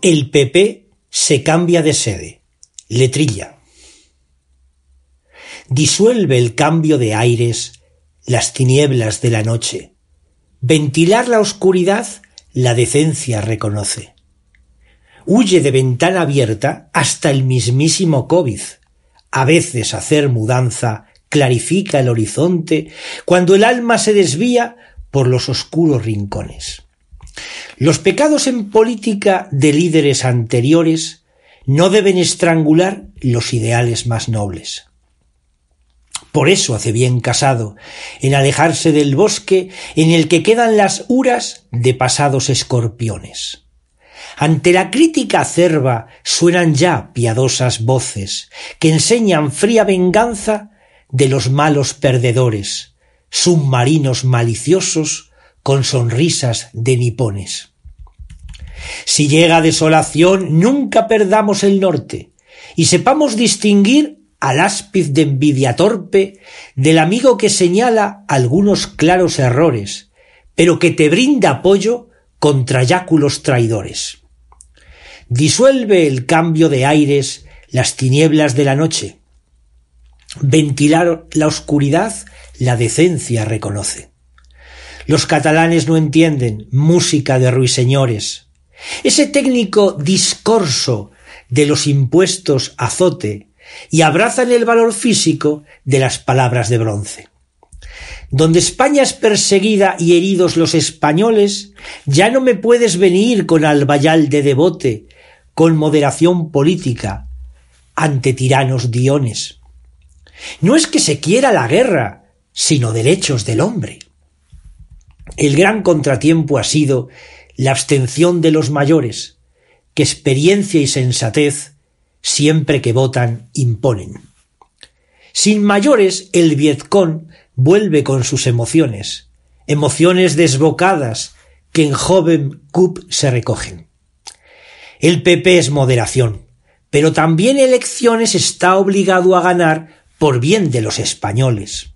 El PP se cambia de sede. Letrilla. Disuelve el cambio de aires las tinieblas de la noche. Ventilar la oscuridad la decencia reconoce. Huye de ventana abierta hasta el mismísimo COVID. A veces hacer mudanza clarifica el horizonte cuando el alma se desvía por los oscuros rincones. Los pecados en política de líderes anteriores no deben estrangular los ideales más nobles. Por eso hace bien casado en alejarse del bosque en el que quedan las uras de pasados escorpiones. Ante la crítica acerba suenan ya piadosas voces que enseñan fría venganza de los malos perdedores, submarinos maliciosos con sonrisas de nipones. Si llega desolación, nunca perdamos el norte y sepamos distinguir al áspiz de envidia torpe del amigo que señala algunos claros errores, pero que te brinda apoyo contra yáculos traidores. Disuelve el cambio de aires las tinieblas de la noche. Ventilar la oscuridad la decencia reconoce. Los catalanes no entienden música de ruiseñores. Ese técnico discorso de los impuestos azote y abrazan el valor físico de las palabras de bronce. Donde España es perseguida y heridos los españoles, ya no me puedes venir con albayal de devote, con moderación política, ante tiranos diones. No es que se quiera la guerra, sino derechos del hombre. El gran contratiempo ha sido la abstención de los mayores, que experiencia y sensatez siempre que votan imponen. Sin mayores el Vietcong vuelve con sus emociones, emociones desbocadas que en joven CUP se recogen. El PP es moderación, pero también elecciones está obligado a ganar por bien de los españoles.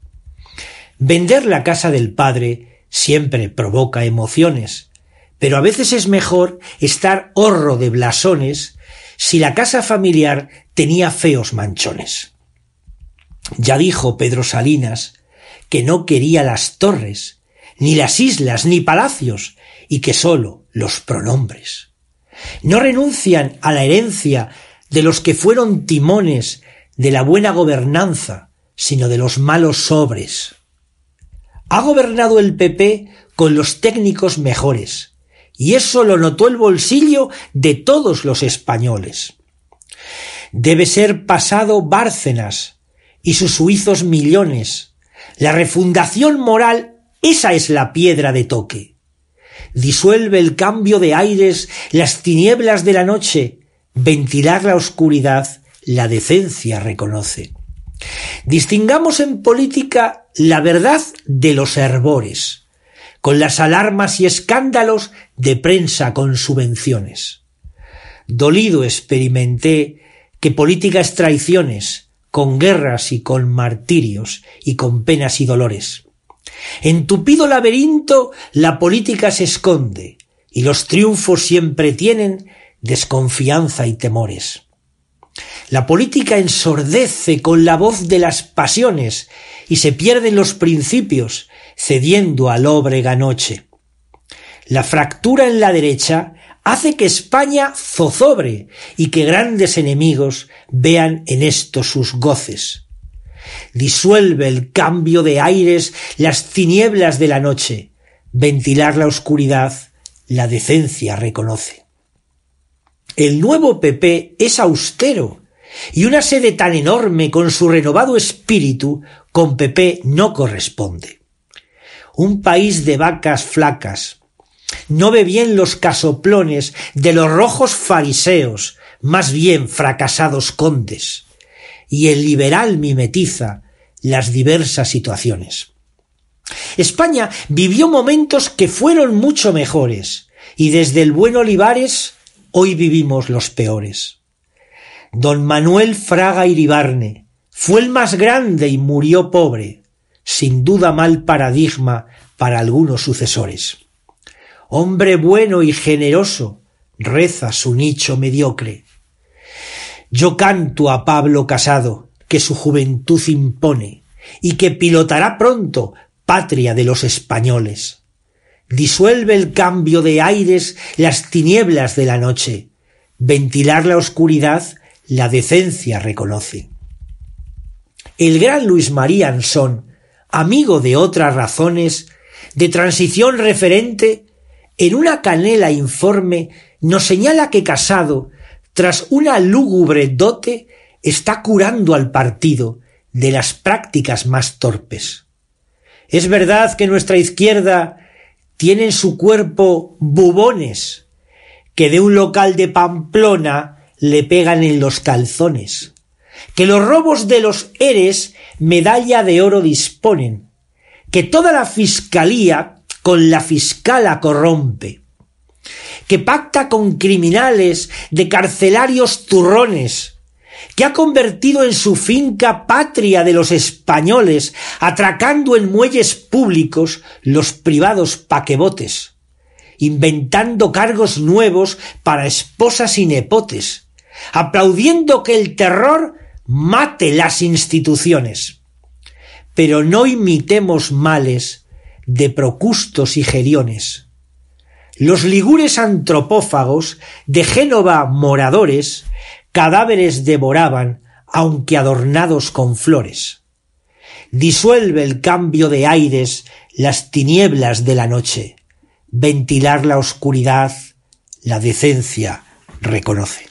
Vender la casa del padre siempre provoca emociones, pero a veces es mejor estar horro de blasones si la casa familiar tenía feos manchones. Ya dijo Pedro Salinas que no quería las torres, ni las islas, ni palacios, y que sólo los pronombres. No renuncian a la herencia de los que fueron timones de la buena gobernanza, sino de los malos sobres. Ha gobernado el PP con los técnicos mejores, y eso lo notó el bolsillo de todos los españoles. Debe ser pasado Bárcenas y sus suizos millones. La refundación moral, esa es la piedra de toque. Disuelve el cambio de aires, las tinieblas de la noche, ventilar la oscuridad, la decencia reconoce. Distingamos en política la verdad de los hervores, con las alarmas y escándalos de prensa con subvenciones. Dolido experimenté que política es traiciones, con guerras y con martirios y con penas y dolores. En tupido laberinto la política se esconde y los triunfos siempre tienen desconfianza y temores. La política ensordece con la voz de las pasiones y se pierden los principios cediendo a lóbrega noche. La fractura en la derecha hace que España zozobre y que grandes enemigos vean en esto sus goces. Disuelve el cambio de aires las tinieblas de la noche, ventilar la oscuridad, la decencia reconoce. El nuevo PP es austero y una sede tan enorme con su renovado espíritu con PP no corresponde. Un país de vacas flacas. No ve bien los casoplones de los rojos fariseos, más bien fracasados condes. Y el liberal mimetiza las diversas situaciones. España vivió momentos que fueron mucho mejores, y desde el buen Olivares hoy vivimos los peores. Don Manuel Fraga Iribarne fue el más grande y murió pobre, sin duda mal paradigma para algunos sucesores. Hombre bueno y generoso, reza su nicho mediocre. Yo canto a Pablo Casado, que su juventud impone, y que pilotará pronto patria de los españoles. Disuelve el cambio de aires las tinieblas de la noche. Ventilar la oscuridad la decencia reconoce. El gran Luis María Ansón, amigo de otras razones, de transición referente, en una canela informe nos señala que Casado, tras una lúgubre dote, está curando al partido de las prácticas más torpes. Es verdad que nuestra izquierda tiene en su cuerpo bubones que de un local de Pamplona le pegan en los calzones, que los robos de los eres medalla de oro disponen, que toda la fiscalía con la fiscala corrompe, que pacta con criminales de carcelarios turrones, que ha convertido en su finca patria de los españoles, atracando en muelles públicos los privados paquebotes, inventando cargos nuevos para esposas y nepotes, aplaudiendo que el terror mate las instituciones. Pero no imitemos males de procustos y geriones. Los ligures antropófagos de Génova moradores cadáveres devoraban, aunque adornados con flores. Disuelve el cambio de aires las tinieblas de la noche. Ventilar la oscuridad, la decencia reconoce.